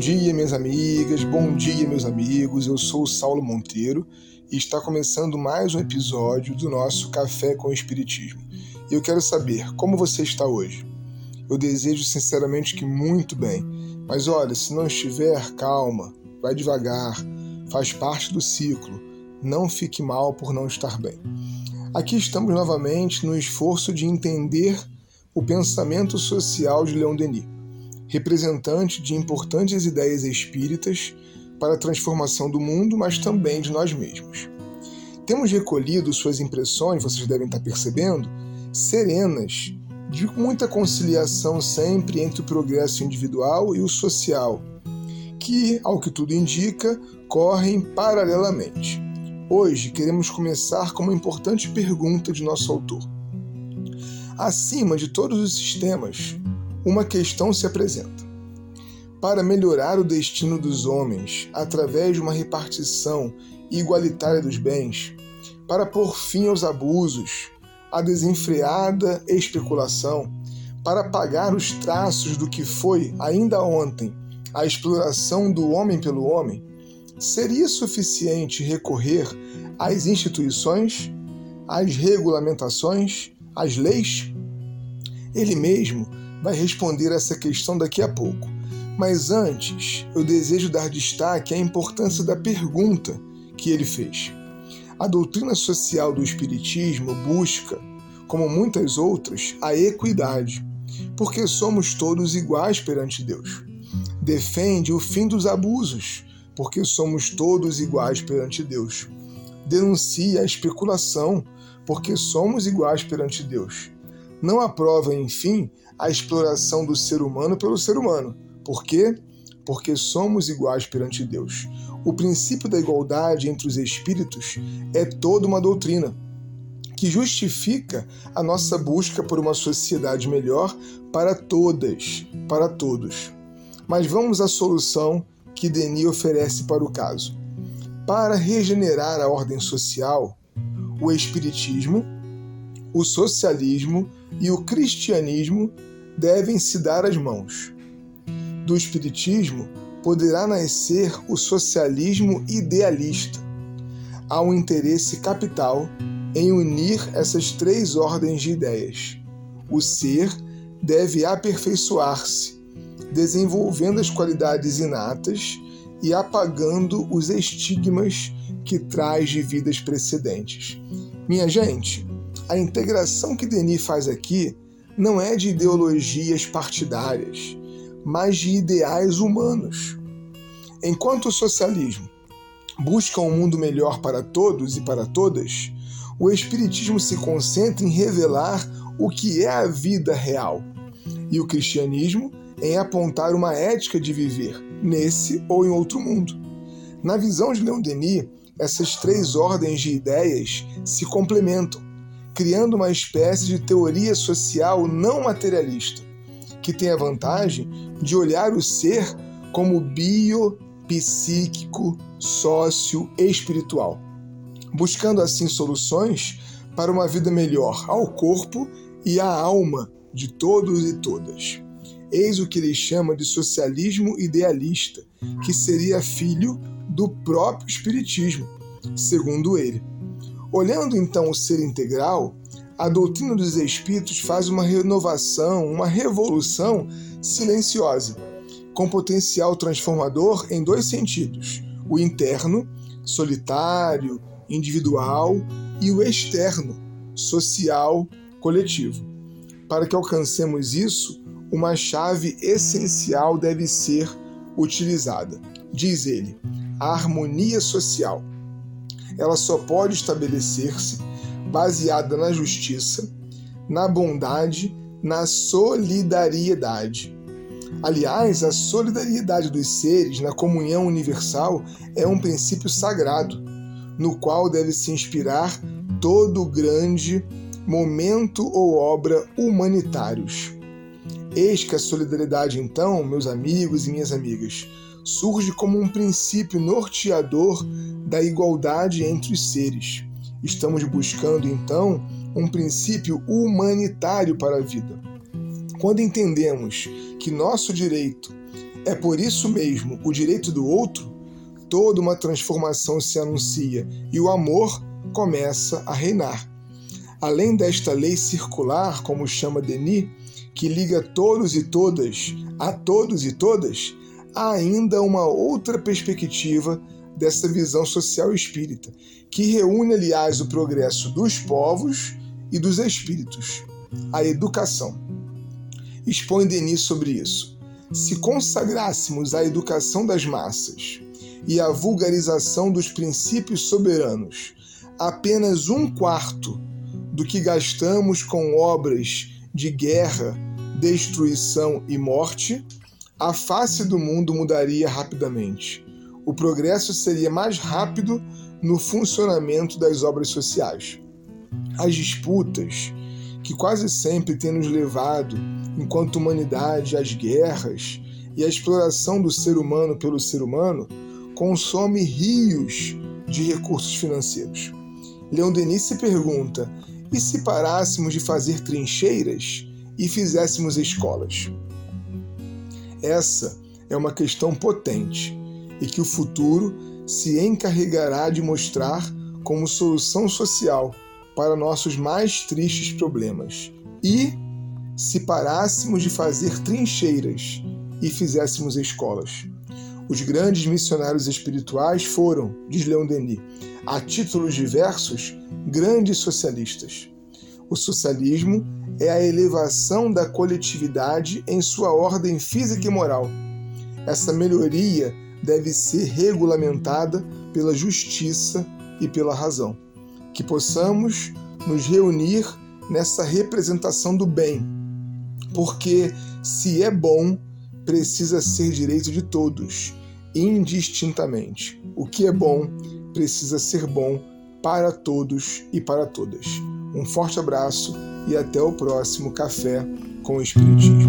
dia, minhas amigas, bom dia, meus amigos. Eu sou o Saulo Monteiro e está começando mais um episódio do nosso Café com Espiritismo. E eu quero saber como você está hoje. Eu desejo sinceramente que muito bem, mas olha, se não estiver, calma, vai devagar, faz parte do ciclo. Não fique mal por não estar bem. Aqui estamos novamente no esforço de entender o pensamento social de Leon Denis representante de importantes ideias espíritas para a transformação do mundo, mas também de nós mesmos. Temos recolhido suas impressões, vocês devem estar percebendo, serenas, de muita conciliação sempre entre o progresso individual e o social, que, ao que tudo indica, correm paralelamente. Hoje queremos começar com uma importante pergunta de nosso autor. Acima de todos os sistemas, uma questão se apresenta. Para melhorar o destino dos homens através de uma repartição igualitária dos bens, para pôr fim aos abusos, à desenfreada especulação, para apagar os traços do que foi, ainda ontem, a exploração do homem pelo homem, seria suficiente recorrer às instituições, às regulamentações, às leis? Ele mesmo vai responder essa questão daqui a pouco. Mas antes, eu desejo dar destaque à importância da pergunta que ele fez. A doutrina social do Espiritismo busca, como muitas outras, a equidade, porque somos todos iguais perante Deus. Defende o fim dos abusos, porque somos todos iguais perante Deus. Denuncia a especulação, porque somos iguais perante Deus. Não aprova, enfim, a exploração do ser humano pelo ser humano. Por quê? Porque somos iguais perante Deus. O princípio da igualdade entre os espíritos é toda uma doutrina que justifica a nossa busca por uma sociedade melhor para todas, para todos. Mas vamos à solução que Denis oferece para o caso. Para regenerar a ordem social, o espiritismo, o socialismo e o cristianismo devem se dar as mãos. Do Espiritismo poderá nascer o socialismo idealista. Há um interesse capital em unir essas três ordens de ideias. O ser deve aperfeiçoar-se, desenvolvendo as qualidades inatas e apagando os estigmas que traz de vidas precedentes. Minha gente, a integração que Denis faz aqui não é de ideologias partidárias, mas de ideais humanos. Enquanto o socialismo busca um mundo melhor para todos e para todas, o Espiritismo se concentra em revelar o que é a vida real, e o cristianismo em apontar uma ética de viver nesse ou em outro mundo. Na visão de Leon Denis, essas três ordens de ideias se complementam criando uma espécie de teoria social não materialista, que tem a vantagem de olhar o ser como bio, psíquico, sócio espiritual, buscando assim soluções para uma vida melhor ao corpo e à alma de todos e todas. Eis o que ele chama de socialismo idealista, que seria filho do próprio Espiritismo, segundo ele. Olhando então o ser integral, a doutrina dos espíritos faz uma renovação, uma revolução silenciosa, com potencial transformador em dois sentidos: o interno, solitário, individual, e o externo, social, coletivo. Para que alcancemos isso, uma chave essencial deve ser utilizada. Diz ele: a harmonia social ela só pode estabelecer-se baseada na justiça, na bondade, na solidariedade. Aliás, a solidariedade dos seres na comunhão universal é um princípio sagrado, no qual deve se inspirar todo grande momento ou obra humanitários. Eis que a solidariedade, então, meus amigos e minhas amigas, surge como um princípio norteador da igualdade entre os seres. Estamos buscando, então, um princípio humanitário para a vida. Quando entendemos que nosso direito é por isso mesmo o direito do outro, toda uma transformação se anuncia e o amor começa a reinar. Além desta lei circular, como chama Denis, que liga todos e todas a todos e todas, há ainda uma outra perspectiva dessa visão social espírita, que reúne, aliás, o progresso dos povos e dos espíritos, a educação. Expõe Denis sobre isso. Se consagrássemos a educação das massas e a vulgarização dos princípios soberanos apenas um quarto do que gastamos com obras de guerra, destruição e morte, a face do mundo mudaria rapidamente. O progresso seria mais rápido no funcionamento das obras sociais. As disputas, que quase sempre têm nos levado, enquanto humanidade, às guerras e à exploração do ser humano pelo ser humano, consome rios de recursos financeiros. Leon Denis se pergunta: e se parássemos de fazer trincheiras e fizéssemos escolas? Essa é uma questão potente e que o futuro se encarregará de mostrar como solução social para nossos mais tristes problemas. E se parássemos de fazer trincheiras e fizéssemos escolas? Os grandes missionários espirituais foram, diz Leon Denis, a títulos diversos, grandes socialistas. O socialismo é a elevação da coletividade em sua ordem física e moral. Essa melhoria deve ser regulamentada pela justiça e pela razão. Que possamos nos reunir nessa representação do bem, porque se é bom, precisa ser direito de todos, indistintamente. O que é bom precisa ser bom para todos e para todas. Um forte abraço e até o próximo Café com o Espiritismo.